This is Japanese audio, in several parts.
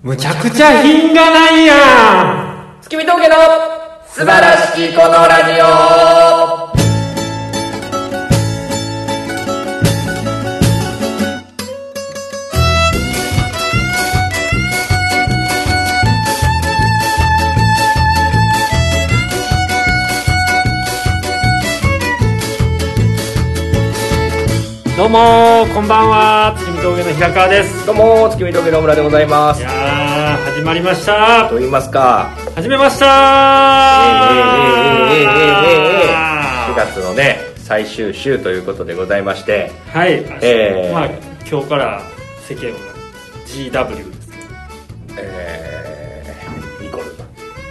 むちゃくちゃ品がないやん。月見峠の素晴らしきこのラジオ。どうもこんばんは。月見峠の平川です。どうも月見峠の村でございます。いやー始まりました。と言いますか？始めました。えええええええええ4月のね最終週ということでございまして。はい、えーまあ今日から世間は GW ですえー、ニコル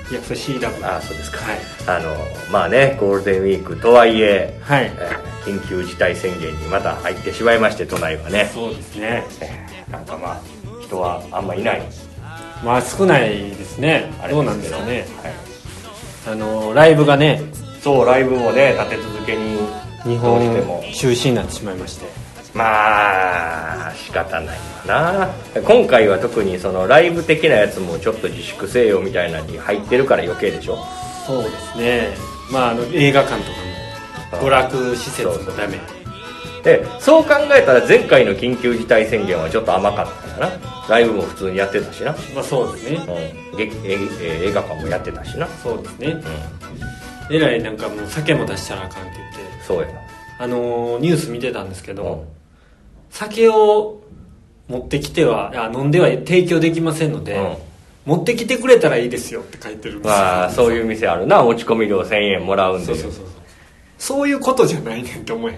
いやそれ CW ああそうですか。はい。あのまあねゴールデンウィークとはいえはい。えー緊急事態宣言にまた入ってしまいまして都内はね、そうですね。えーなんかまあ人はあんまいない。まあ少ないですね。あれど。うなんでしょうね。はい。あのライブがねそうライブもね立て続けに日どうしても。本中止になってしまいましてまあ仕方ないわな。今回は特にそのライブ的なやつもちょっと自粛せよみたいなのに入ってるから余計でしょ。そうですね。まああの映画館とかも娯楽施設もダメ。でそう考えたら前回の緊急事態宣言はちょっと甘かったかな。ライブも普通にやってたしな、まあそうですね。うん、劇ええ映画館もやってたしな。そうですね。うん。えらいなんかもう酒も出したらあかんって言って。そうやあのーニュース見てたんですけなど、酒を持ってきてはあ飲んでは提供できませんので、うん。持ってきてくれたらいいですよって書いてるんですよ。まあそういう店あるな。持ち込み料1000円もらうんで。そうそうそうそう。いうことじゃないねんって思えん。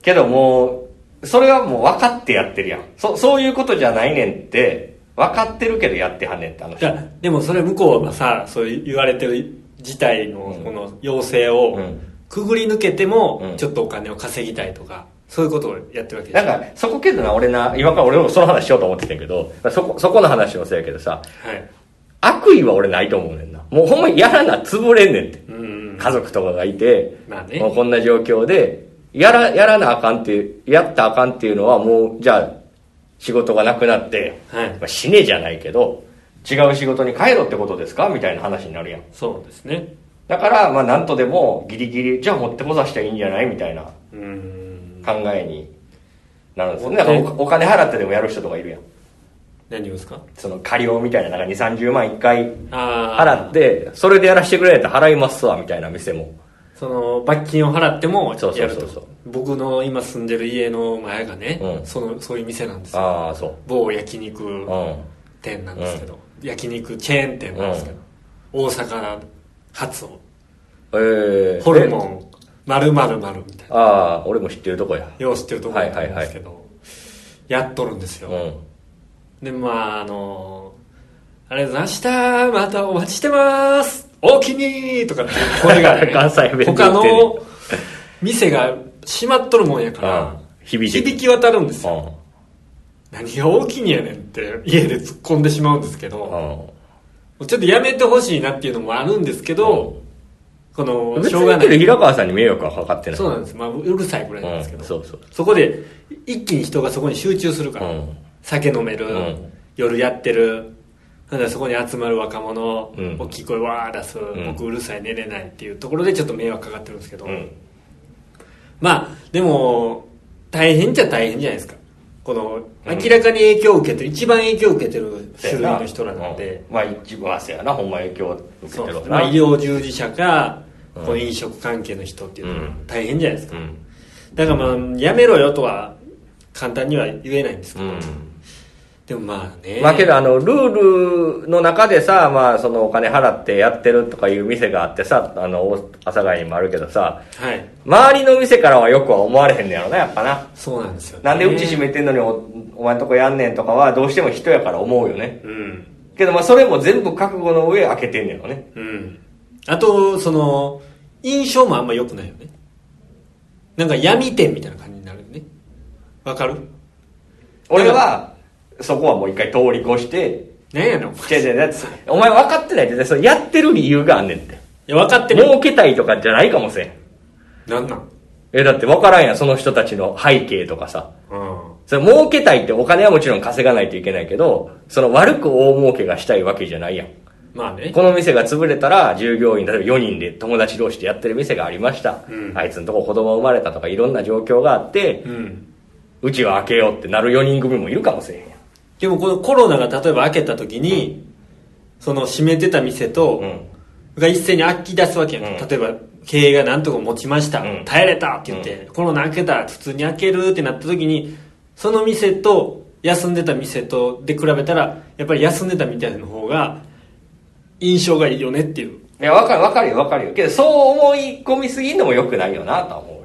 けどもうそれはもう分かってやってるやん。そそういうことじゃないねんって分かってるけどやってはんねんってあの人いやでもそれ向こうがさそう言われてる事態のこの要請をうん。くぐり抜けてもうん。ちょっとお金を稼ぎたいとかそういうことをやってるわけなんかそこけどな俺な今から俺もその話しようと思ってたけどそこそこの話もそうやけどさはい。悪意は俺ないと思うねんな。もうほんまにやらな潰れんねんって。うん。うん家族とかがいてまあね。もうこんな状況でやらやらなあかんっていうやったらあかんっていうのはもうじゃあ仕事がなくなって、はい。まあ、死ねじゃないけど違う仕事に帰ろってことですか？みたいな話になるやん。そうですね。だからまあなんとでもギリギリじゃあ持ってこさせたらいいんじゃない？みたいな。うん考えになるんですよ。ねだからおお金払ってでもやる人とかいるやん。何をですか？その過料みたいななんか2 3 0万1回払ってそれでやらせてくれないと払いますわみたいな店も。その罰金を払ってもそうそやるとうそう。そう僕の今住んでる家の前がね、うん。そのそういう店なんですよ。ああそう。某焼肉うん店なんですけど、焼肉チェーン店なんですけど、大阪発をええホルモン丸々丸みたいな。ああ俺も知ってるとこや。よう知ってるところなんですけど、やっとるんですよ、うん。でまああのあれ明日またお待ちしてます。おおきにとかっていう声が、ね、関西弁他の店が閉まっとるもんやから、うん響響き渡るんですよ、うん何が大きにやねんって家で突っ込んでしまうんですけど、うんちょっとやめてほしいなっていうのもあるんですけど、この別しょうがない。平川さんに迷惑はかかってない。そうなんです、まあ、うるさいぐらいなんですけど、うんそうそう。そこで一気に人がそこに集中するから、うん。酒飲める、うん。夜やってる。なんでそこに集まる若者、うん。大きい声わー出す、ん。僕うるさい寝れないっていうところでちょっと迷惑かかってるんですけど、うん。まあでも大変じゃ大変じゃないですか。このうん。明らかに影響を受けてる一番影響を受けてる種類の人らなんで、うん。まあ一番せやな。ほんま影響を受けてるまあ、医療従事者か、うんこの飲食関係の人っていうのはうん。大変じゃないですか、うん。だからまあやめろよとは簡単には言えないんですけど、うん。でもまあね。まあけどあのルールの中でさ、まあ、そのお金払ってやってるとかいう店があってさあの大阿佐ヶ谷にもあるけどさはい。周りの店からはよくは思われへんねやろなやっぱな。そうなんですよ、ね、なんでうち閉めてんのにおお前んとこやんねんとかはどうしても人やから思うよね。うん。けどまあそれも全部覚悟の上開けてんねやろね。うん。あとその印象もあんま良くないよね。なんか闇店みたいな感じになるよね。わかる？俺はそこはもう一回通り越して何やねんお前違う違うだってお前分かってないってそれやってる理由があんねんって。いや分かってる。儲けたいとかじゃないかもしれん。なんなん？えだって分からんやんその人たちの背景とかさ。うん。それ儲けたいってお金はもちろん稼がないといけないけど、その悪く大儲けがしたいわけじゃないやん。まあね。この店が潰れたら、従業員、例えば4人で友達同士でやってる店がありました。うん。あいつのとこ子供生まれたとかいろんな状況があって、うん。うちは開けようってなる4人組もいるかもしれへん。でもこのコロナが例えば開けた時に、その閉めてた店と、うん。が一斉に開き出すわけやん、うん。例えば経営がなんとか持ちました、うん。耐えれたって言って、コロナ開けた普通に開けるってなった時にその店と休んでた店とで比べたらやっぱり休んでたみたいの方が印象がいいよねっていう。いや、わかるわかるよわかるよ。けど、そう思い込みすぎんのも良くないよなとは思う。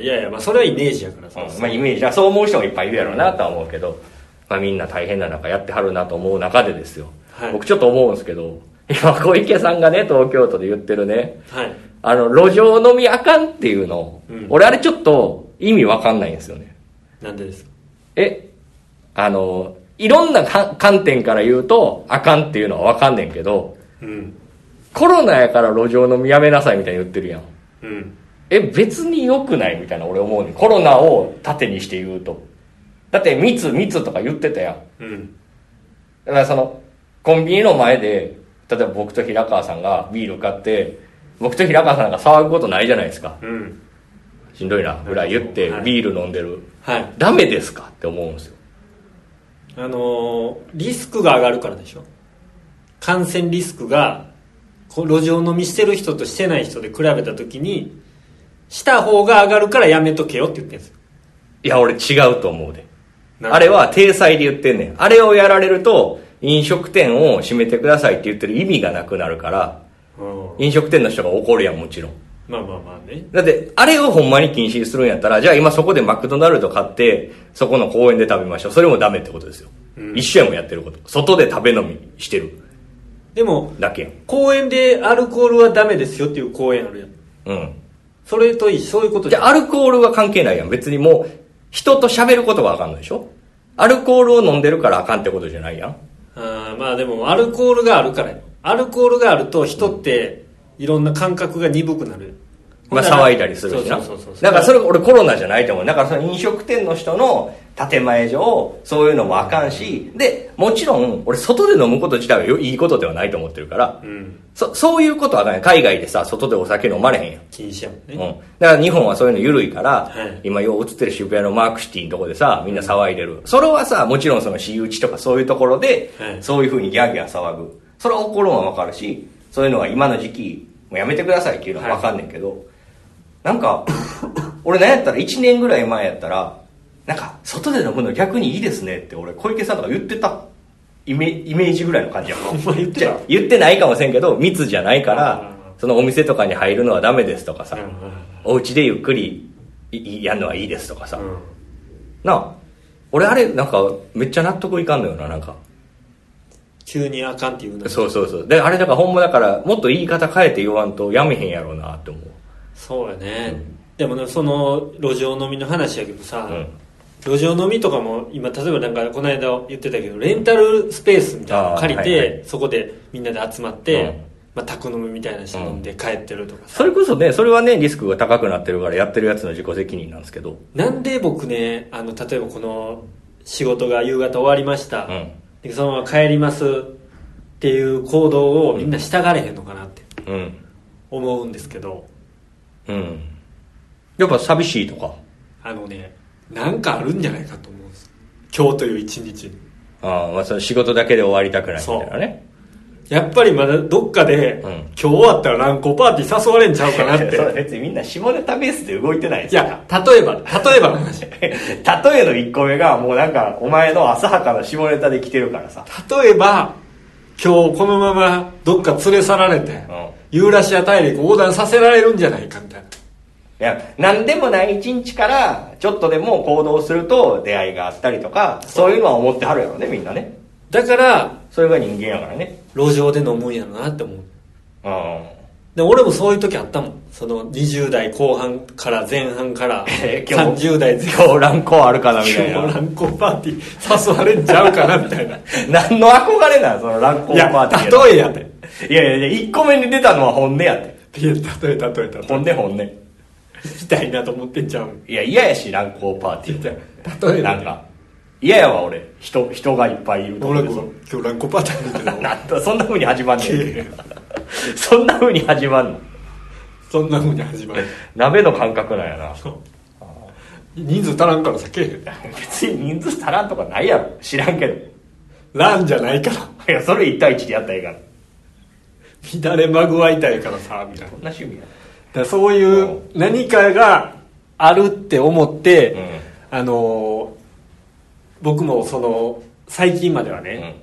いやいやまあそれはイメージやからさ、うんまあイメージだそう思う人もいっぱいいるやろうなとは思うけど、まあみんな大変な中やってはるなと思う中でですよ。はい。僕ちょっと思うんですけど、今小池さんがね、東京都で言ってるね、はい。あの、路上飲みあかんっていうの、うん。俺あれちょっと意味わかんないんですよね。なんでですか？え、あの、いろんなか観点から言うと、あかんっていうのはわかんねんけど、うんコロナやから路上飲みやめなさいみたいに言ってるやん。うんえ、別に良くないみたいな俺思うねんコロナを盾にして言うと。だって密密とか言ってたやん。うんだからその、コンビニの前で、例えば僕と平川さんがビール買って、僕と平川さんが騒ぐことないじゃないですか。うんしんどいな、ぐらい言ってはいビール飲んでる。はいダメですか？って思うんですよ。あのーリスクが上がるからでしょ感染リスクが路上飲みしてる人としてない人で比べた時にした方が上がるからやめとけよって言ってるんですよいや、俺違うと思うで。あれは体裁で言ってんねん。あれをやられると、飲食店を閉めてくださいって言ってる意味がなくなるから、うん飲食店の人が怒るやん、もちろん。まあまあまあねだって、あれをほんまに禁止するんやったら、じゃあ今そこでマクドナルド買って、そこの公園で食べましょう。それもダメってことですよ。うん一緒やもんやってること。外で食べ飲みしてるでもだけやん。公園でアルコールはダメですよっていう公園あるやんうん。それといいそういうことじゃあアルコールは関係ないやん。別にもう、人と喋ることがあかんのでしょ？アルコールを飲んでるからあかんってことじゃないやん。あーまあでもアルコールがあるからよアルコールがあると人っていろんな感覚が鈍くなるよまあ騒いだりするしな。そうそうそうそうだからそれ俺コロナじゃないと思う。だからその飲食店の人の建前上、そういうのもあかんし、で、もちろん俺外で飲むこと自体はよいいことではないと思ってるから、うんそ、そういうことはない。海外でさ、外でお酒飲まれへんやん。禁止やもんね、うん。だから日本はそういうの緩いから、はい今よう映ってる渋谷のマークシティのとこでさ、みんな騒いでる。それはさ、もちろんその私有地とかそういうところで、はいそういう風にギャーギャー騒ぐ。それは怒るのはわかるし、そういうのは今の時期、もうやめてくださいっていうのはわかんねんけど、なんか、俺なんやったら1年ぐらい前やったら、なんか、外で飲むの逆にいいですねって俺、小池さんとか言ってた。イメイメージぐらいの感じやん。か。ほんま言ってた？言ってないかもしれんけど、密じゃないかうんら、そのお店とかに入るのはダメですとかさ、うんお家でゆっくりやるのはいいですとかさ、うん。なあ俺あれなんかめっちゃ納得いかんのよななんか。急にあかんって言うのそうそうそう。であれだからほんまだからもっと言い方変えて言わんとやめへんやろうなって思う。そうやね、でもねその路上飲みの話やけどさ、うん路上飲みとかも今例えばなんかこの間言ってたけどレンタルスペースみたいなの借りて、はいはい。そこでみんなで集まって、うん。まあ、宅飲みみたいなのして飲んで帰ってるとかさ、それこそねそれはねリスクが高くなってるからやってるやつの自己責任なんですけど。なんで僕ねあの例えばこの仕事が夕方終わりました、うん。でそのまま帰りますっていう行動をみんな従われへんのかなってうん。思うんですけど。うん。やっぱ寂しいとか？あのねなんかあるんじゃないかと思うんです。今日という一日に。ああまあその仕事だけで終わりたくないみたいなね。やっぱりまだどっかで、うん。今日終わったら乱交パーティー誘われんちゃうかなって。それ別にみんな下ネタベースで動いてないいや例えば例えばの話。例えの1個目がもうなんかお前の浅はかな下ネタで来てるからさ。例えば今日このままどっか連れ去られて、ん。ユーラシア大陸横断させられるんじゃないかみたいないや、なんでもない一日から、ちょっとでも行動すると出会いがあったりとか、そういうのは思ってはるやろね、みんなね。だからそれが人間やからね。路上で飲むんやろなって思ううん。で俺もそういう時あったもんその20代後半から前半から えー今日30代前半今日乱行あるかな、みたいな。今日乱交パーティー誘われんちゃうかなみたいな 何の憧れなんその乱行いやパーティー。例えやでいやいやいや、1個目に出たのは本音やって。いや例え例え例え本音本音。したいなと思ってんちゃう？いや、嫌やし、乱行パーティー。例えなんか、嫌やわ俺。人人がいっぱいいるとこ俺今日ランコパターン見てた なんだそんな風に始まんねん。そんな風に始まんの？そんな風に始まる。鍋の感覚なんやな。人数足らんからさけえへん。別に人数足らんとかないやろ。知らんけど。ランじゃないから。いやそれ1対1でやったらええから。乱れまぐわいたいからさみたいな。こんな趣味やだそういう何かがあるって思って、うん。あのー僕もその最近まではね、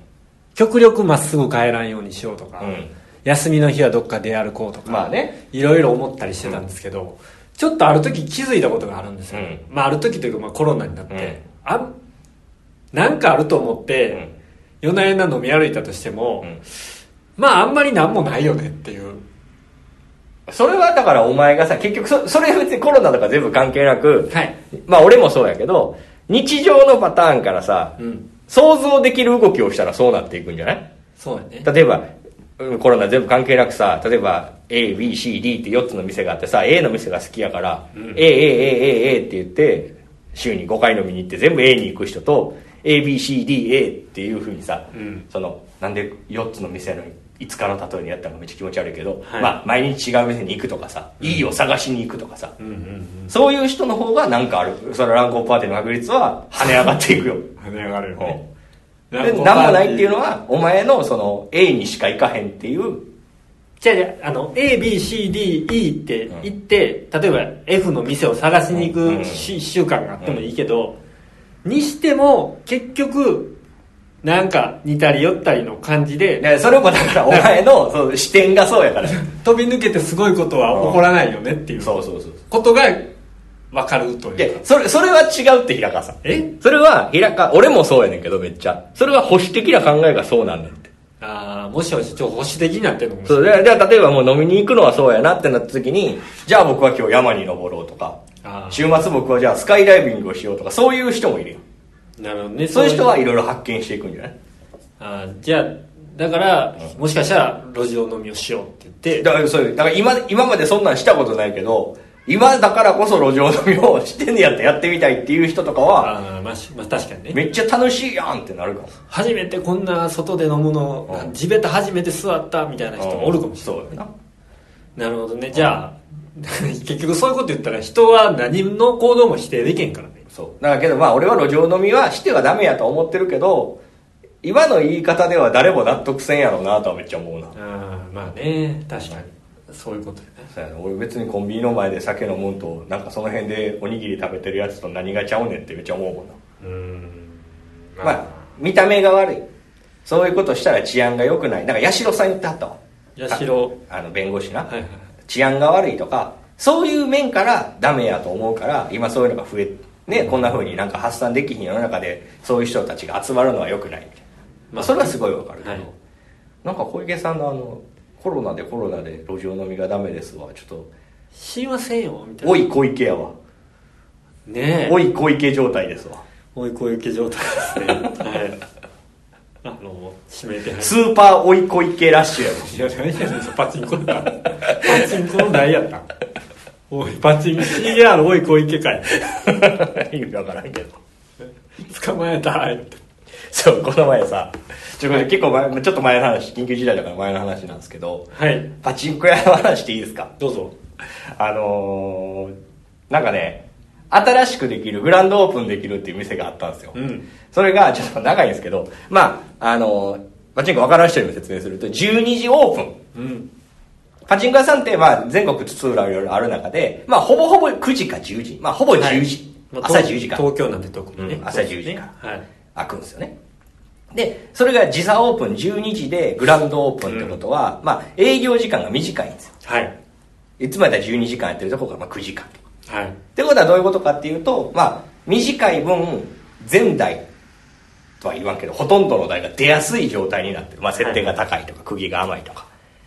うん。極力まっすぐ帰らんようにしようとか、うん。休みの日はどっか出歩こうとか、まあね。いろいろ思ったりしてたんですけど、ちょっとある時気づいたことがあるんですよ、うん。まあある時というかまあコロナになって、うん。あんなんかあると思って、夜な夜な飲み歩いたとしても、うん。まああんまりなんもないよねっていうそれはだからお前がさ結局そそれ別にコロナとか全部関係なく、はい。まあ俺もそうやけど日常のパターンからさ、うん。想像できる動きをしたらそうなっていくんじゃない？そうやね。例えば、うんコロナ全部関係なくさ例えば ABCD って4つの店があってさ A の店が好きやから、うん。AAAAA って言って週に5回飲みに行って全部 A に行く人と ABCDA っていうふうにさ、うん。そのなんで4つの店やのに5日の例えにやったのがめっちゃ気持ち悪いけど、はい。まあ毎日違う店に行くとかさ、いいを探しに行くとかさ、うんうんうん。そういう人の方がなんかあるその乱交パーティーの確率は跳ね上がっていくよ。跳ね上がるよね。で何もないっていうのはお前のその A にしか行かへんっていう。じゃあじゃああの ABCDE って言って、例えば F の店を探しに行うん。くし習慣があってもいいけど、にしても結局なんか似たり寄ったりの感じで。でそれもだからお前のその視点がそうやから。飛び抜けてすごいことは起こらないよねっていう。そうそうそうことが分かるというか。でそれそれは違うって平川さん。え？それは平川俺もそうやねんけどめっちゃ。それは保守的な考えがそうなんねんって。ああもしもしちょっと保守的になってるのかもしそうでじゃあ例えばもう飲みに行くのはそうやなってなった時にじゃあ僕は今日山に登ろうとか週末僕はじゃあスカイダイビングをしようとかそういう人もいるよなるほどね。そういう人はいろいろ発見していくんじゃない？あーじゃあだから、もしかしたら路上飲みをしようって言って。だからそういうだから今今までそんなんしたことないけど今だからこそ路上飲みをしてんねやったらやってみたいっていう人とかはあーまあしまあ確かにね。めっちゃ楽しいやんってなるかも。初めてこんな外で飲むの、うん。地べた初めて座ったみたいな人もおるかもしれない、そうやな。なるほどね。じゃあ 結局そういうこと言ったら人は何の行動も否定できんから。ねそう。だけどまあ俺は路上飲みはしてはダメやと思ってるけど今の言い方では誰も納得せんやろうなとはめっちゃ思うな。ああまあね確かに。そういうことよね。そうやな。俺別にコンビニの前で酒飲むんとなんかその辺でおにぎり食べてるやつと何がちゃうねんってめっちゃ思うもんな。うーん。まあ見た目が悪い。そういうことしたら治安が良くない。なんか八代さん言ってはったわ。八代。あの弁護士な、はいはい。治安が悪いとかそういう面からダメやと思うから今そういうのが増えねこんな風になんか発散できひん世の中でそういう人たちが集まるのは良くないみたいな、まあ、それはすごいわかるけど、はい。なんか小池さんのあのコロナでコロナで路上飲みがダメですわ。ちょっと。知りませんよみたいな。おい小池やわ。ねえ。おい小池状態ですわ。おい小池状態ですね。はい。あの指名手配。スーパーおい小池ラッシュやわいや何やねんパチンコだ。パチンコの何やった。んおいパチンコ CR おい小池かい 意味わからんけど。捕まえたい。ってそうこの前さちょこれ結構前ちょっと前の話緊急事態だから前の話なんですけどはい。パチンコ屋の話していいですか？どうぞ。あのー、なんかね新しくできるグランドオープンできるっていう店があったんですよ、うん。それがちょっと長いんですけどまああのーパチンコ分からん人にも説明すると12時オープン。うんパチンコ屋さんって、まあ、全国津々浦々ある中で、まあ、ほぼほぼ9時か10時。まあ、ほぼ10時。まあ朝10時から。東京なんで特にね、うん朝10時からはい開くんですよね。で、それが時差オープン12時でグランドオープンってことは、まあ、営業時間が短いんですよ。はいいつもやったら12時間やってるとこがまあ9時間。はいってことはどういうことかっていうと、まあ、短い分、全台とは言わんけど、ほとんどの台が出やすい状態になってる。まあ、設定が高いとか、釘が甘いとか。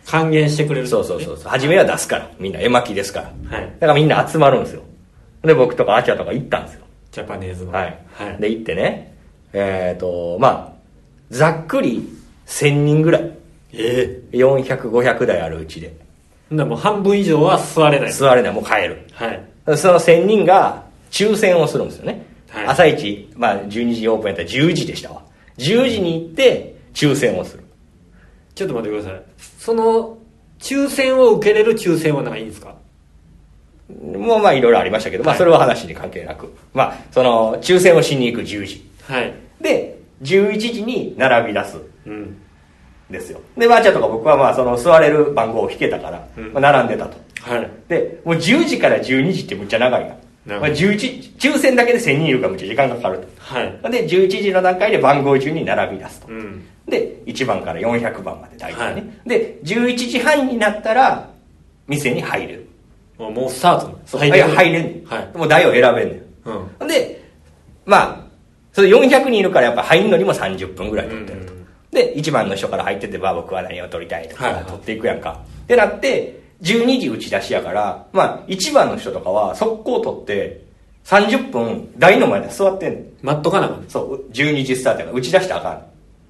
還元してくれるそうそうそうそう。初めは出すから。みんな絵巻ですから。はいだからみんな集まるんですよ。で、僕とかアチャとか行ったんですよ。ジャパネーズのはい。はいで、行ってね、えっ、と、まあ、ざっくり1000人ぐらい。え400、500台あるうちで。えだもう半分以上は座れない座れない、もう帰る。はいその1000人が抽選をするんですよね。はい朝一、まあ12時オープンやったら10時でしたわ。10時に行って、抽選をする。ちょっと待ってくださいその抽選を受けれる抽選はないんですか？もうまあいろいろありましたけど、まあはいそれは話に関係なく。まあ、その、抽選をしに行く10時。はいで、11時に並び出す。うんですよ。で、ばあちゃんとか僕はまあその座れる番号を引けたから、うんまあ、並んでたと。はいで、もう10時から12時ってむっちゃ長いな。まあ、11、抽選だけで1000人いるからむっちゃ時間がかかるはいと。で、11時の段階で番号順に並び出すと。うんで、1番から400番まで大体ね。はいで、11時半になったら、店に入れる。もうスタートそういや入れん。はいもう台を選べんねん。うんで、まあ、それ400人いるからやっぱ入るのにも30分ぐらい取ってると。うんで、1番の人から入ってて、まあ僕は何を取りたいとか、取っていくやんか。ってなって、12時打ち出しやから、まあ1番の人とかは速攻取って、30分台の前で座ってんねん。待っとかなそう、12時スタートやから打ち出したらあかん。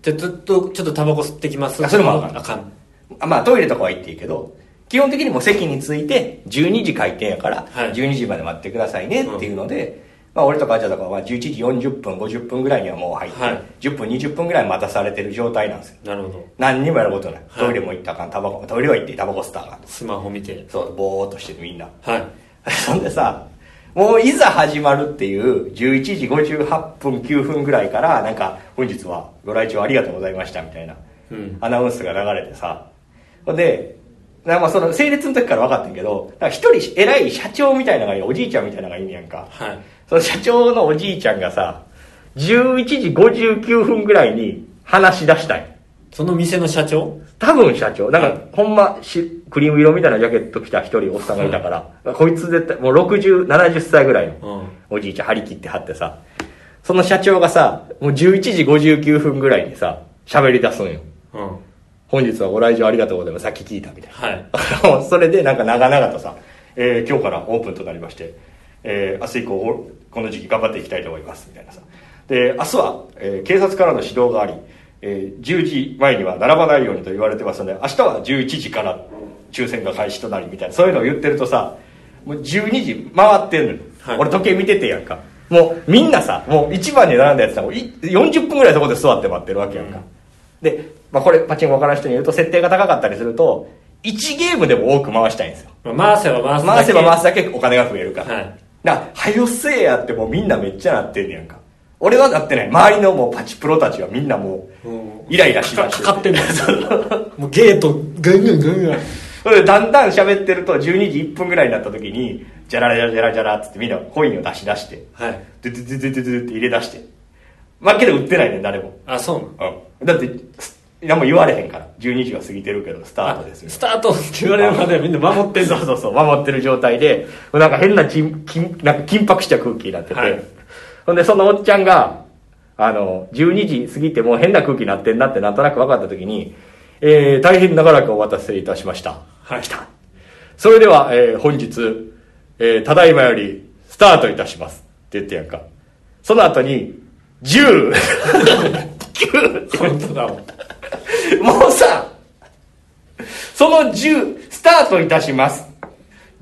じゃあずっとちょっとタバコ吸ってきますあそれもあかんあかんあまあトイレとかは行っていいけど、基本的にもう席に着いて、12時開店やから、はい12時まで待ってくださいねっていうので、まあ俺とかあちゃんとかはまあ11時40分、50分ぐらいにはもう入って、はい10分、20分ぐらい待たされてる状態なんですよ。なるほど何にもやることない。はいトイレも行ったらあかん、タバコ、トイレは行ってタバコ吸ったらあかん。スマホ見てそう、ぼーっとしてるみんな。はい そんでさ、もういざ始まるっていう11時58分9分ぐらいからなんか本日はご来庁ありがとうございましたみたいなうん。アナウンスが流れてさ。ほんでまあその整列の時から分かってんけど一人偉い社長みたいなのがいるおじいちゃんみたいなのがいんねやんか。はい。その社長のおじいちゃんがさ11時59分ぐらいに話し出したいその店の社長？多分社長。なんか、はいほんまし、クリーム色みたいなジャケット着た一人おっさんがいたから、こいつ絶対、もう60、70歳ぐらいのうんおじいちゃん張り切ってはってさ、その社長がさ、もう11時59分ぐらいにさ、喋り出すんよ。うん本日はご来場ありがとうございます。さっき聞いたみたいな。はい それでなんか長々とさ、えー今日からオープンとなりまして、えー明日以降おこの時期頑張っていきたいと思いますみたいなさで明日は、えー警察からの指導があり、えー10時前には並ばないようにと言われてますので明日は11時から抽選が開始となりみたいなそういうのを言ってるとさもう12時回ってんのよ、はい。俺時計見ててやんか。もうみんなさもう1番に並んだやつさもうい40分ぐらいそこで座って待ってるわけやんか、で、まあ、これパチンコ分からん人に言うと設定が高かったりすると1ゲームでも多く回したいんですよ。まあ回せば回すだけ。回せば回すだけお金が増えるから。はい。だから、はよせえやってもうみんなめっちゃなってんねやんか。俺はなってない。周りのもうパチプロたちはみんなもう、うんイライラしだかして。かかってんの もうゲートガンガンガンガンそれでだんだん喋ってると12時1分ぐらいになった時に、じゃらじゃらじゃらじゃらっつってみんなコインを出し出して、はいドゥドゥドゥドゥドゥって入れ出して。負けで売ってないねん、誰も。あそうなの？うん。だって、す何も言われへんから。12時は過ぎてるけど、スタートですみたいなスタートって言われるまではみんな守ってんのそうそうそう、守ってる状態で、なんか変な緊緊なんか緊迫した空気になってて、はいほんでそのおっちゃんが、あの、12時過ぎてもう変な空気になってんなってなんとなく分かった時に、えー、大変長らくお待たせいたしました。はい来た。それでは、えー、本日、えー、ただいまよりスタートいたします。って言ってやんか。その後に、10、9って本当だもんもうさ、その10、スタートいたします。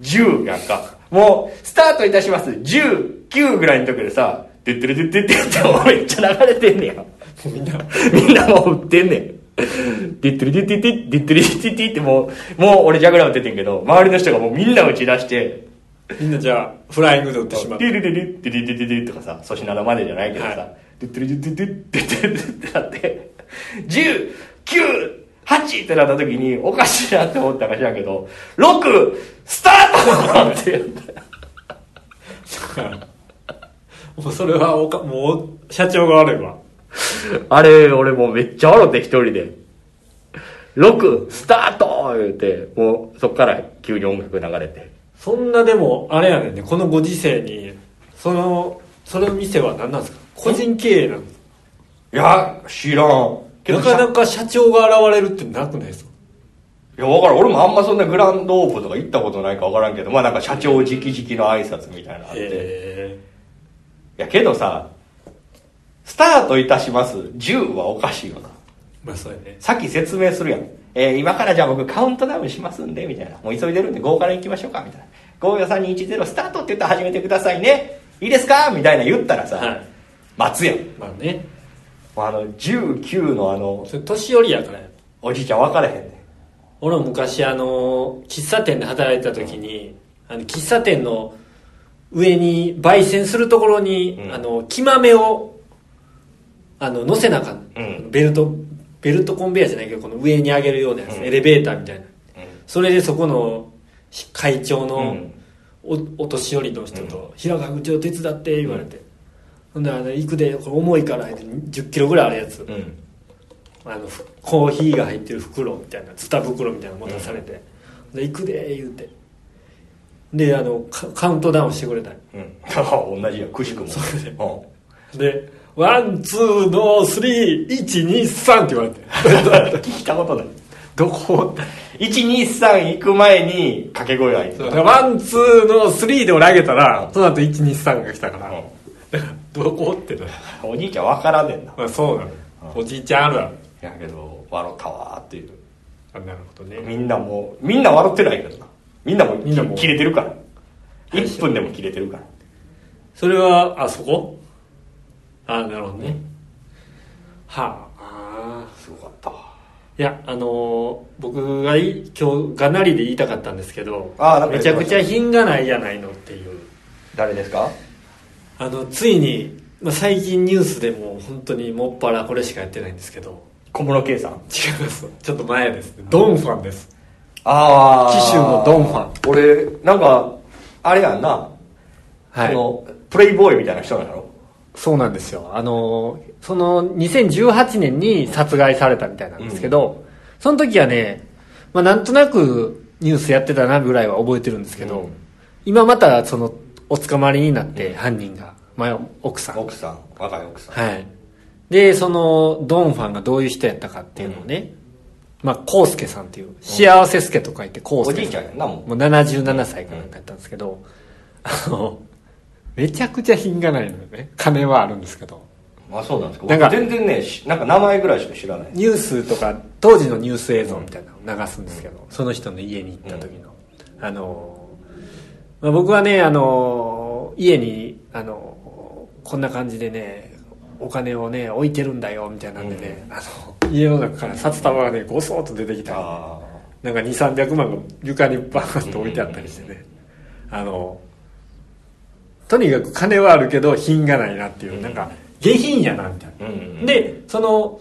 10やんか。もう、スタートいたします。10、9ぐらいの時でさ、てってれてってってってめっちゃ流れてんねや。みんなみんなもう売ってんねん。てってれてってってってってれてってってもう、もう俺ジャグラー打っててんけど、周りの人がもうみんな打ち出して、みんなじゃあフライングで打ってしまうティルリリティリリリリとかさ、粗品のまでじゃないけどさは、ティティリティティティティティってなって、10、9、8ってなった時におかしいなって思ったか知らんけど、6、スタートって言ってもうそれはおかもう社長が悪いわあれ、俺もうめっちゃ笑って一人で。6、スタート言うて、もうそっから急に音楽流れて。そんなでもあれやねんねこのご時世にそのその店は何なんですか？個人経営なんですいや、知らん。なかなか社長が現れるってなくないですか？いや、わからん。俺もあんまそんなグランドオープンとか行ったことないかわからんけど、まあなんか社長直々の挨拶みたいなのあって。やけどさ、スタートいたします。10はおかしいよな。えまあそうやねさっき説明するやん。えー今からじゃあ僕カウントダウンしますんで、みたいな。もう急いでるんで5から行きましょうか、みたいな。5、4、3、2、1、0スタートって言ったら始めてくださいね。いいですか？みたいな言ったらさ、はい待つやんまあねあの19のあの年寄りやからやおじいちゃん分からへんね俺も昔あの喫茶店で働いてた時にあの喫茶店の上に焙煎するところに、うん。あの木豆をあの乗せなあかん、うん。ベルトベルトコンベヤーじゃないけどこの上に上げるようなやつ、うん。エレベーターみたいな。うん。それでそこの会長うのん。おお年寄りの人と「平川口を手伝って」言われて、ほんであの行くでこれ重いから1 0キロぐらいあるやつ、うん。あのふコーヒーが入ってる袋みたいなツタ袋みたいなの持たされて「で行くで」言うてであのカカウントダウンしてくれたんうん。同じやくしくも。それでうん。で「ワンツーのスリー123」って言われて。聞いたことない。どこ？123行く前に掛け声が入って。そう。だからワンツーのスリーで俺上げたらその後123が来たから。だからどこ？ってなおじいちゃん分からんねんなまあそうなの。おじいちゃんあるある。やけど笑ったわーっていう。あなるほどね。みんなもうみんな笑ってないけどなみんなもみんなも。切れてるから。はい。1分でも切れてるから。それはあそこ？あなるほどね。はあ。すごかった。わいやあのー僕がい今日がなりで言いたかったんですけどあめちゃくちゃ品がないやないのっていう。誰ですか？あのついに、まあ、最近ニュースでも本当にもっぱらこれしかやってないんですけど。小室圭さん。違います。ちょっと前です。ねドンファンですあ紀州のドンファン。俺なんかあれやんな、はい。そのプレイボーイみたいな人なんやろ？そうなんですよ。あのその2018年に殺害されたみたいなんですけど、その時はね、まあ、なんとなくニュースやってたなぐらいは覚えてるんですけど、うん。今またそのお捕まりになって犯人が、まあ、奥さん。奥さん。若い奥さん。はい。でそのドンファンがどういう人やったかっていうのをね、まあコウスケさんっていう幸せ助と書いてコウスケおじいちゃんやんなもう。もう77歳かなんかやったんですけど、あのめちゃくちゃ品がないのよね金はあるんですけど。あそうなんですか。なんか僕全然ねしなんか名前ぐらいしか知らない。ニュースとか当時のニュース映像みたいなのを流すんですけど、その人の家に行った時の、あの、まあ、僕はねあの家にあのこんな感じでねお金をね置いてるんだよみたいなんでね、あの家の中から札束がねごそっと出てきた。りあなんか2300万が床にバーンと置いてあったりしてね、あのとにかく金はあるけど品がないなっていう、なんか下品やなみたいな、うんうんでその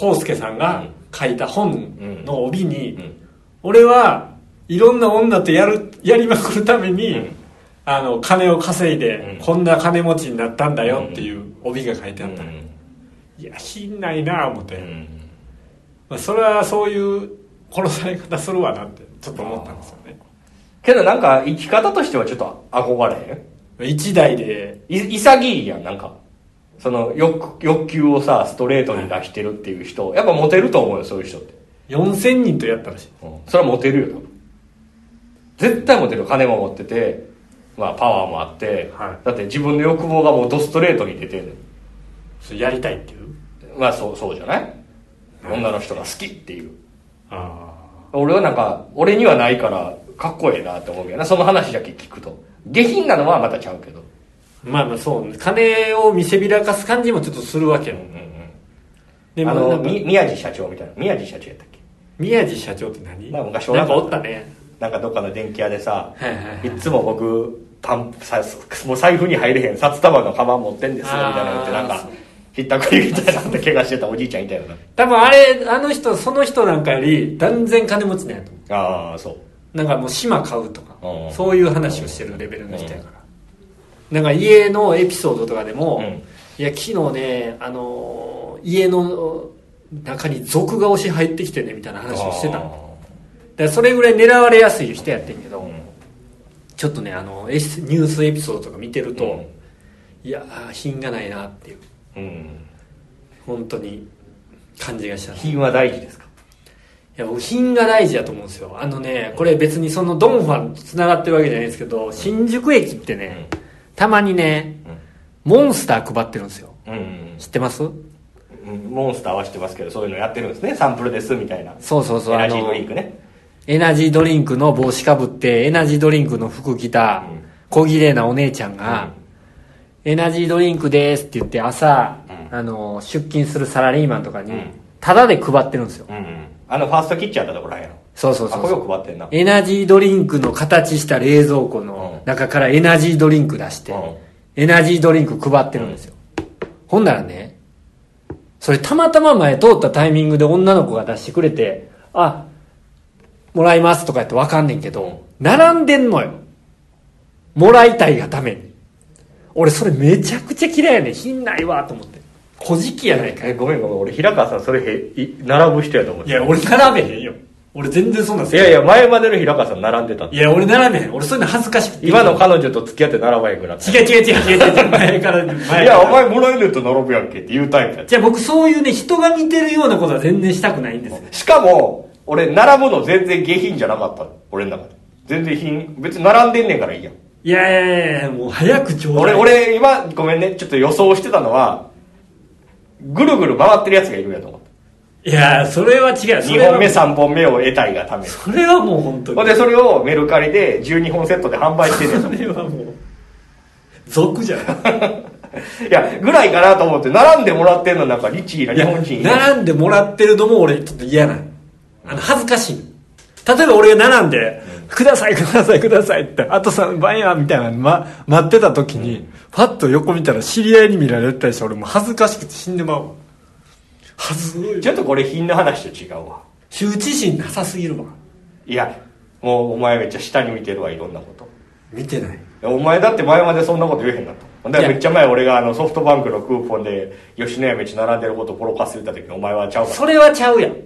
康介さんが書いた本の帯に、うん。俺はいろんな女とやる やりまくるために、うんあの金を稼いで、うん。こんな金持ちになったんだよっていう帯が書いてあった、うん。いや品ないな思って、うん。まあ、それはそういう殺され方するわなってちょっと思ったんですよね。けどなんか生き方としてはちょっと憧れ？へん一台で。い潔いやんなんか。その欲欲求をさストレートに出してるっていう人。やっぱモテると思うよそういう人って、4000人とやったらしい。それはモテるよ多分。絶対モテる金も持っててまあパワーもあって、はい。だって自分の欲望がもうドストレートに出てんねんそれやりたいっていう？まあそうそうじゃない？女の人が好きっていう。あ俺はなんか俺にはないからかっこええなって思うけどな。その話だけ聞くと。下品なのはまたちゃうけど。あまあまあそう金を見せびらかす感じもちょっとするわけよ、うんうんであのもなんかみ宮地社長みたいな。宮地社長やったっけ？宮地社長って何？まあ昔なんかおった。ね。なんかどっかの電気屋でさ、はいはいはい。いつも僕パンさもう財布に入れへん札束のカバン持ってんですよみたいなってなんかひったくりみたいなんで怪我してたおじいちゃんいたよな多分あれあの人その人なんかより断然金持ちなんやと思ああそう。うなんかもう島買うとかうんそういう話をしてるレベルの人やから。なんか家のエピソードとかでも、うん。いや昨日ねあの家の中に族が押し入ってきてねみたいな話をしてたの。だからそれぐらい狙われやすい人やってんけど、うんちょっとねあのニュースエピソードとか見てると、うん。いやー品がないなっていう。うん。本当に感じがした。い品は大事ですか？や僕品が大事だと思うんですよ。あのねこれ別にそのドンファンとつながってるわけじゃないですけど新宿駅ってね、たまにねモンスター配ってるんですよ。うん、うん。知ってます？うん、モンスターは知ってますけどそういうのやってるんですね。サンプルですみたいな。そうそうそう。エナジードリンクねエナジードリンクの帽子かぶってエナジードリンクの服着た、小綺麗なお姉ちゃんが、エナジードリンクですって言って朝、うん。あの出勤するサラリーマンとかに、うん。タダで配ってるんですよ、うんうん。あのファーストキッチンやったところやろそうそうそうあこ配ってんな。エナジードリンクの形した冷蔵庫の中からエナジードリンク出して、うん。エナジードリンク配ってるんですよ、ほんならねそれたまたま前通ったタイミングで女の子が出してくれてあもらいますとか言ってわかんねんけど並んでんのよ。もらいたいがために。俺それめちゃくちゃ嫌いやねん。品ないわと思って。小じきやないか。いえごめんごめん。俺平川さんそれへい並ぶ人やと思って。いや俺並べへんよ。俺全然そんなんいやいや前までの平川さん並んでたいや俺並べへん。俺そういうの恥ずかしくて。今の彼女と付き合って並ばへんくなって違う違う違う違う違う。前から前いやお前もらえると並ぶやんけって言うタイプやじゃあ僕そういうね人が見てるようなことは全然したくないんですよ。しかも俺並ぶの全然下品じゃなかったの。俺の中で。全然品別に並んでんねんからいいやん。いやいやいやもう早くちょうだ俺い俺今ごめんね。ちょっと予想してたのはぐるぐる回ってるやつがいるんやと思った。いやそれは違う。そ2れは本目3本目を得たいがために。それはもう本当に。ほんでそれをメルカリで12本セットで販売してんねんそれはもう俗じゃん。いやぐらいかなと思って並んでもらってんのなんかリッチーない日や本人。並んでもらってるのも俺ちょっと嫌なのあの恥ずかしい例えば俺が並んで「くださいくださいください」って「あと3番や」みたいなの、ま、待ってた時にパッと横見たら知り合いに見られたりして俺もう恥ずかしくて死んでまう。わ恥ずい。ちょっとこれ品の話と違うわ。羞恥心なさすぎるわ。いやもうお前めっちゃ下に見てるわいろんなこと。見てない。お前だって前までそんなこと言えへんなとほんでいやめっちゃ前俺があのソフトバンクのクーポンで吉野家めっちゃ並んでることをポロカス言った時にお前はちゃうかそれはちゃうやん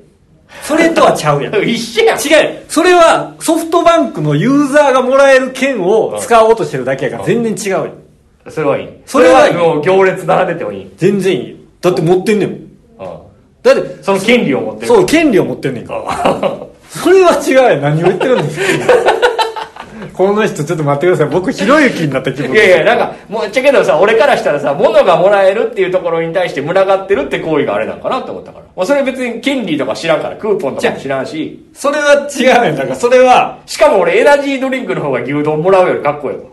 それとはちゃうやん。ら一緒やん。違う。それはソフトバンクのユーザーがもらえる券を使おうとしてるだけやから全然違うやん。それはいい。それはいい。もう行列並んでてもいい、うん、全然いいよ。だって持ってんねんもん。だってその権利を持ってる。そう権利を持ってんねんから。それは違うやん。何を言ってるんですかこの人ちょっと待ってください。僕ひろゆきになった気分いやいやなんかもうちゃけどさ俺からしたらさ物がもらえるっていうところに対して群がってるって行為があれなんかなって思ったから。もうそれ別に権利とか知らんからクーポンとかも知らんし。それは違う。やんだからそれはしかも俺エナジードリンクの方が牛丼もらうよりかっこいいわ。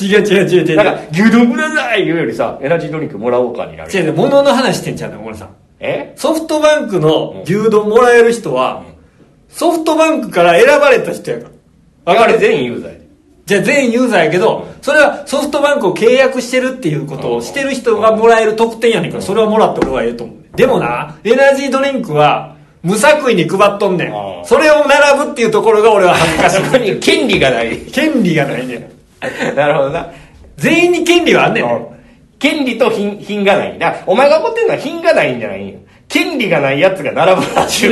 違う違う違う違う。なんか牛丼ください言うよりさエナジードリンクもらおうかになる。違う違う物の話してんちゃうねん小村さん。え？ソフトバンクの牛丼もらえる人は、ソフトバンクから選ばれた人やから。わかる全員ユーザーやでじゃあ全員ユーザーやけど、それはソフトバンクを契約してるっていうことをしてる人がもらえる特典やねんから、それはもらって俺はええと思う。でもな、エナジードリンクは、無作為に配っとんねあん。あそれを並ぶっていうところが俺は恥ずかしそこに権利がないい。権利がないねん。なるほどな全員に権利はあんねん。権利と品品がないだからお前が怒ってるのは品がないんじゃないんよ権利がないやつが並ぶらしい。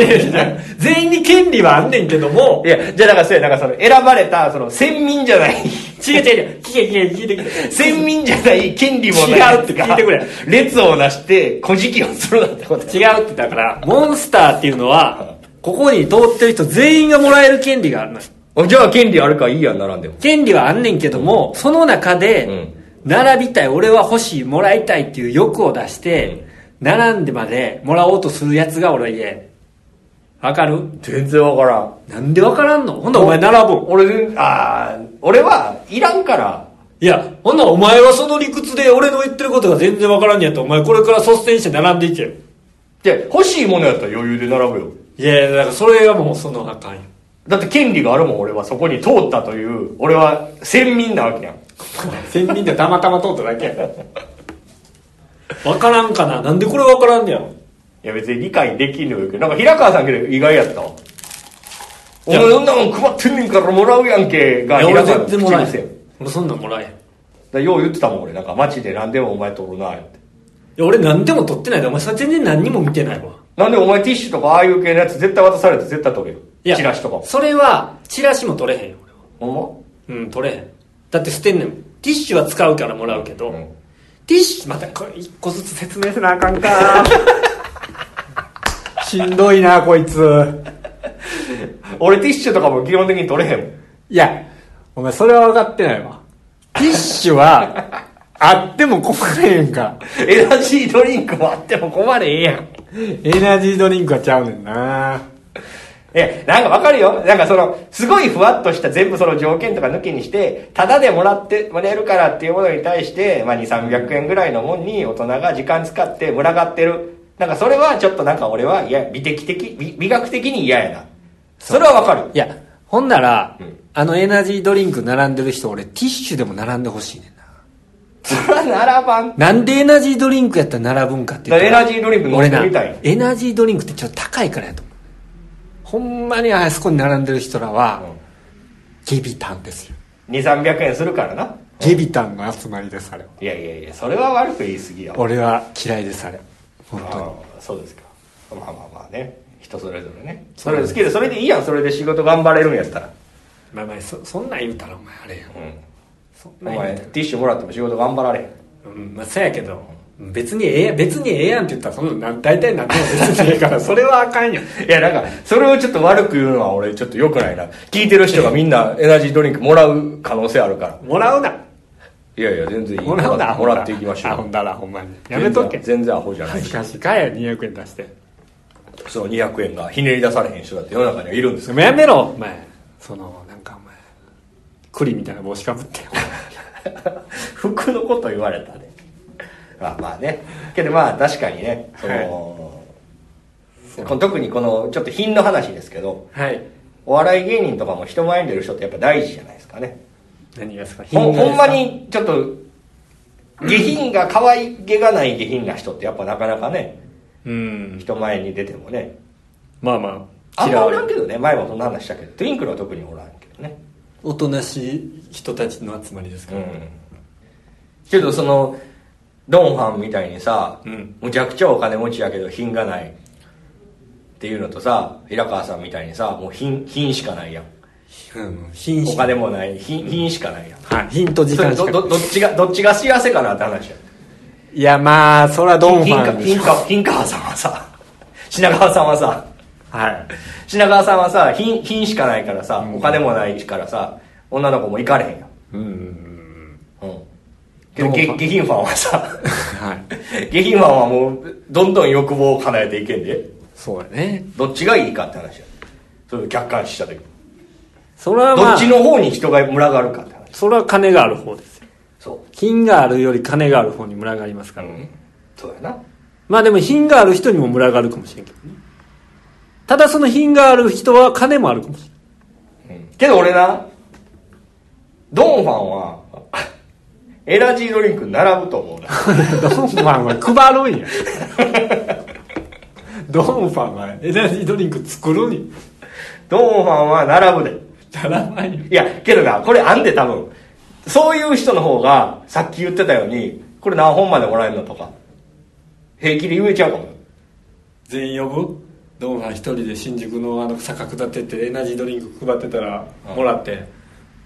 全員に権利はあんねんけども。い、やじゃあだからそうやなんかその選ばれたその先民じゃない。違う違う違う、聞け聞け聞いてくれ。先民じゃない権利もない違うって聞いてくれ。列をなして小じきをするなんてこと。違うってだからモンスターっていうのはここに通ってる人全員がもらえる権利があるのじゃあ権利あるからいいやん並んでも。権利はあんねんけどもその中で並びたい俺は欲しいもらいたいっていう欲を出して並んでまでもらおうとするやつが俺は嫌やわかる？全然わからん。なんでわからんの？ほんならお前並ぶん？俺全ああ俺はいらんから。いやほんならお前はその理屈で俺の言ってることが全然わからんねやった。らお前これから率先して並んでいけ。よじゃあ欲しいものやったら余裕で並ぶよ。いやいやだからそれがもうそのあかんよ。だって権利があるもん俺はそこに通ったという俺は先民なわけやん。仙人でたまたま通っただけやわからんかな？なんでこれわからんねやろ？いや別に理解できんのよけどなんか平川さんけど意外やったわ。おいや前そんなもん配ってんねんからもらうやんけがいや俺平川の全然もらえへん。俺そんなんもらえへん。いだよう言ってたもん俺なんか。街で何でもお前取るなって。や俺何でも取ってないでお前それ全然何にも見てないわ。なんでお前ティッシュとかああいう系のやつ絶対渡されて絶対取れよいやチラシとか。もそれはチラシも取れへんよほんま？俺はうん取れへん。だって捨てんねん。ティッシュは使うからもらうけど、うんティッシュまたこれ一個ずつ説明せなあかんか。しんどいなこいつ。俺ティッシュとかも基本的に取れへんもん。いやお前それは分かってないわ。ティッシュは あっても困れへんかエナジードリンクもあっても困れへんやん。エナジードリンクはちゃうねんなえ、なんかわかるよ。なんかその、すごいふわっとした全部その条件とか抜きにして、ただでもらって、もらえるからっていうものに対して、まあ2、300円ぐらいのもんに大人が時間使って群がってる。なんかそれはちょっとなんか俺は、いや、美的的、美美学的に嫌やな。それはわかる。いやほんなら、うんあのエナジードリンク並んでる人俺ティッシュでも並んでほしいねんなそれは並ばん。なんでエナジードリンクやったら並ぶんかって言ったらエナジードリンク飲ん俺なでみたい。エナジードリンクってちょっと高いからやと思うほんまにあそこに並んでる人らは、ゲビタンですよ。2、300円するからな。ゲビタンの集まりですあれ。はいやいやいや、それは悪く言い過ぎよ。俺は嫌いですあれ。本当に。そうですか。まあまあまあね。人それぞれね。それ好きでそれでいいやん。それで仕事頑張れるんやったら。まあまあそそんなん言うたらお前あれやん。そん。お前なん言うたら。ティッシュもらっても仕事頑張られへん。うんまあそうやけど別にええ別にええやんって言ったらそんな大体何でも別にええから。それはあかんよ。いやなんかそれをちょっと悪く言うのは俺ちょっと良くないな。聞いてる人がみんなエナジードリンクもらう可能性あるから。もらうな。いやいや全然いい。もらうなもらっていきましょう。あほんだらほんまに。やめとけ。全然アホじゃない。恥ずかしいかや200円出して。その200円がひねり出されへん人だって世の中にはいるんですよ。やめろお前。そのなんかお前栗みたいな帽子かぶって。服のこと言われたねまあまあね。けどまあ確かにねその、この特にこのちょっと品の話ですけどはい。お笑い芸人とかも人前に出る人ってやっぱ大事じゃないですかね。何がですか？ほんほんま品にちょっと下品が可愛げがない下品な人ってやっぱなかなかねうん。人前に出てもね。まあまあ。んまおらんけどね前もそんな話したけどトゥインクルは特におらんけどね。おとなしい人たちの集まりですから、うん。けどそのドンファンみたいにさ、うん。むちゃくちゃお金持ちやけど品がない。っていうのとさ平川さんみたいにさもう品品しかないやん。うん、品お金もない。品品しかないやん。はい。品と時間しか。どどどっちがどっちが幸せかなって話やいやまあそれはドンフ品かァンでしょ。品か品川さんはさ。品川さんはさ。はい。品川さんはさ品品しかないからさ、うん。お金もないからさ女の子も行かれへんようん。うんけどドンファン。下下品ファンはさはい。下品ファンはもうどんどん欲望を叶えていけんで。そうやね。どっちがいいかって話や。それを客観視した時。それはまあどっちの方に人が群がるかって話。それは金がある方ですよ。そう。品があるより金がある方に群がりますから。ね、そうやな。まあでも品がある人にも群がるかもしれんけどね。ただその品がある人は金もあるかもしれん。うん。けど俺なドンファンはエナジードリンク並ぶと思うな。ドンファンは配る。んやドンファンはエナジードリンク作るに。ドンファンは並ぶで。ならないよ。いやけどなこれあんで多分。そういう人の方がさっき言ってたようにこれ何本までもらえるのとか平気で言えちゃうかも。よ全員呼ぶ？ドンファン一人で新宿のあの坂下ってってエナジードリンク配ってたらうん。もらって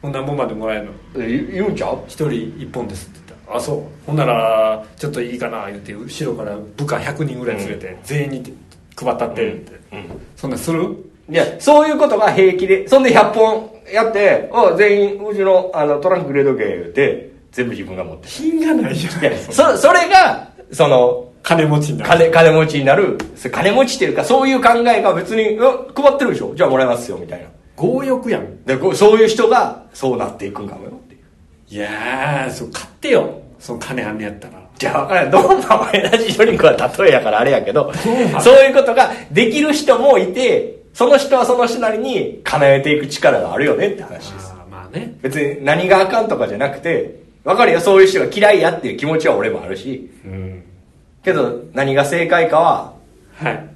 ほんならもんまでもらえるの？え言言うんちゃう？一人一本ですって言った。らあそう。ほんならちょっといいかな言って後ろから部下100人ぐらい連れて、全員に配ったってって、うん。そんなんする？いや、そういうことが平気で、そんで100本やって、あ全員、うちのあのトランク入れとけ、言うて、全部自分が持って。品がないじゃい。や、そ、それが、その、金持ちになる。金、金持ちになる、金持ちっていうか、そういう考えが別に、うん配ってるでしょ？じゃあもらいますよ、みたいな。強欲やん。で、こうそういう人が、そうなっていくんかもよっていう。いやーそう買ってよ。その金あんねやったら。じゃあ、わからんドンマンはエナジードリンクは例えやからあれやけどそういうことができる人もいて、その人はその人なりに叶えていく力があるよねって話です。まあね。別に何があかんとかじゃなくて、わかるよ、そういう人が嫌いやっていう気持ちは俺もあるし、うん。けど何が正解かははい。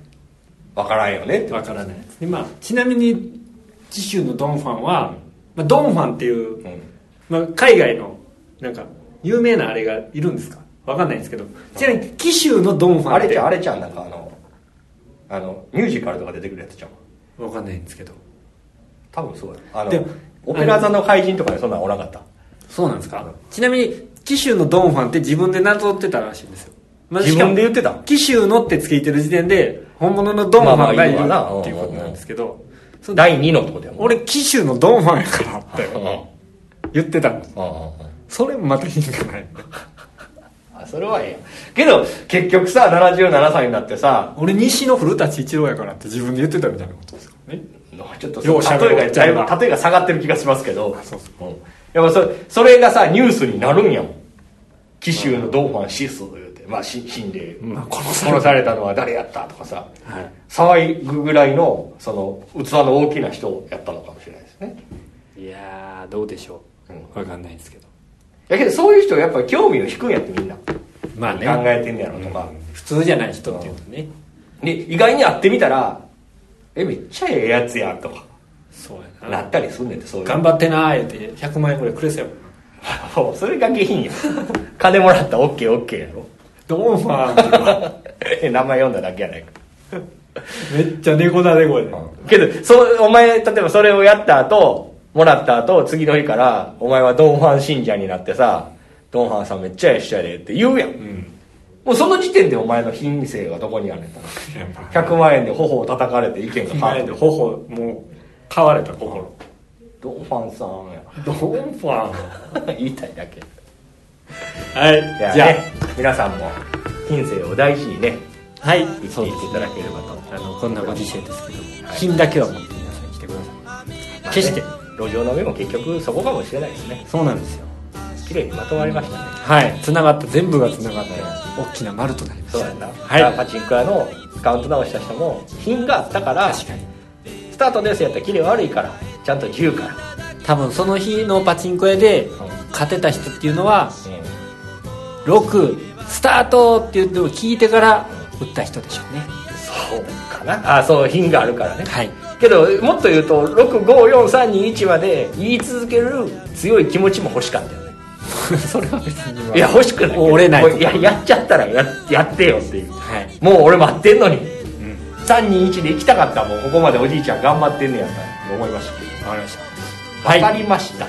わからんよねって。わからないでまあちなみに次週のドンファンは、まあ、ドンファンっていう、うん。まあ、海外のなんか有名なあれがいるんですか？わかんないんですけど。ちなみに紀州のドンファンってあれちゃん、あれちゃん、なんかあの、あの、ミュージカルとか出てくるやつちゃう？わかんないんですけど。多分そうや。あのオペラ座の怪人とかでそんなんおらなかった。そうなんですか？ちなみに紀州のドンファンって自分で名乗ってたらしいんですよ、まあ自分で言ってた？紀州のってつけてる時点で本物のドンファンがいるっていうことなんですけど。その第2のとやも。ん。俺紀州のドンファンやからって。うん。うん言ってたのうんうんそれもまた品がない。あそれはええけど結局さ77歳になってさ俺西の古舘一郎やからって自分で言ってたみたいなことですからねちょっと例えがだいぶ例えが下がってる気がしますけど。うん。やっぱそそれがさニュースになるんやもん。紀州のドンファンシス言うてまあし死ん。で、まあ殺殺されたのは誰やったとかさ。はい。騒ぐぐらいのその器の大きな人やったのかもしれないですね。いやーどうでしょう、うん。わかんないですけど。だけどそういう人やっぱり興味を引くんやってみんな。まあね。考えてんねやろとか、普通じゃない人っていうのね、で意外に会ってみたらえめっちゃええやつやんとか。そうやな。なったりすんねんてそういう。の頑張ってなー言って100万円ぐらいくれそうやもん。もうそれが下品や。金もらったら OKOK やろドンファンって 名前読んだだけやないか。めっちゃ猫だ猫で、けどそうお前例えばそれをやった後もらった後次の日からお前はドンファン信者になってさドンファンさんめっちゃええ人やでって言うやん、うん。もうその時点でお前の品性はどこにあるんやったら100万円で頬を叩かれて意見が変わ前ってで頬もう買われた心。ドンファンさんや。ドンファン。言いたいだけ。はいじゃあ、ね皆さんも品性を大事にねはい。生きていっていただければと。あのこんなご時世ですけども、品だけは持って皆さん来てください。決して、路上飲みも結局そこかもしれないですね。そうなんですよ。綺麗にまとまりましたね。はい。つながった全部がつながって大きな丸となりました。そうやんな、はい。パチンコ屋のカウントダウンした人も品があったから確かに。スタートですやったらキレ悪いからちゃんと10から、多分その日のパチンコ屋で勝てた人っていうのは6スタートって言っても聞いてから打った人でしょうね。そうかな。あそう品があるからね。はい。けどもっと言うと654321まで言い続ける強い気持ちも欲しかったよね。それは別にい。や欲しくない折れない。いややっちゃったらややってよっていう。はい、もう俺待ってんのに。うん、321で行きたかったもんここまでおじいちゃん頑張ってんねやったら思いましたけど。わかりました。わはい。かりました、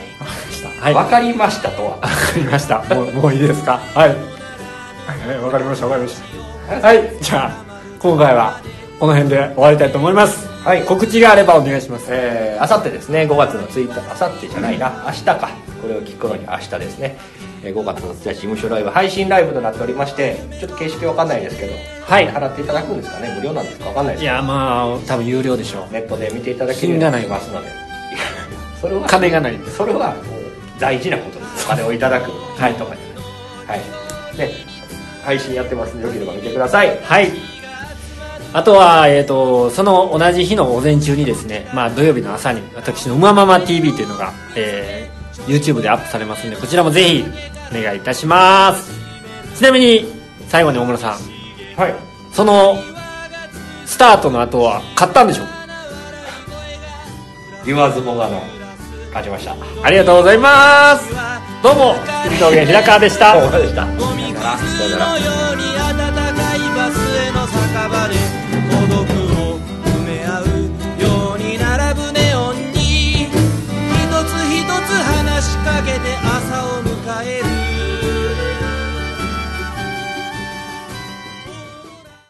はい。わかりましたとは。わかりました。もう もういいですか？はいはいわかりましたわかりました。はいじゃあ今回はこの辺で終わりたいと思います。はい。告知があればお願いします。えー、あさってですね。5月の1日あさってじゃないな。明日か。これを聞く頃に明日ですね。えー5月の1日事務所ライブ配信ライブとなっておりましてちょっと形式わかんないですけどはい。払っていただくんですかね？無料なんですか？わかんないです。いやまあ多分有料でしょう。ネットで見ていただければ品がないますので。それは金がないそれはもう大事なことです。お金をいただく。はい。とかじゃないはい。で配信やってますのでよければ見てください。はい。あとは、えー、とその同じ日の午前中にですね、まあ、土曜日の朝に私の「うままま TV」というのが、えー YouTube でアップされますのでこちらもぜひお願いいたします。ちなみに最後に大村さん。はい。そのスタートの後は買ったんでしょ？う言わずもがな勝ちました。ありがとうございます。どうも月見峠平川でした。そうでした。ゴミくずのように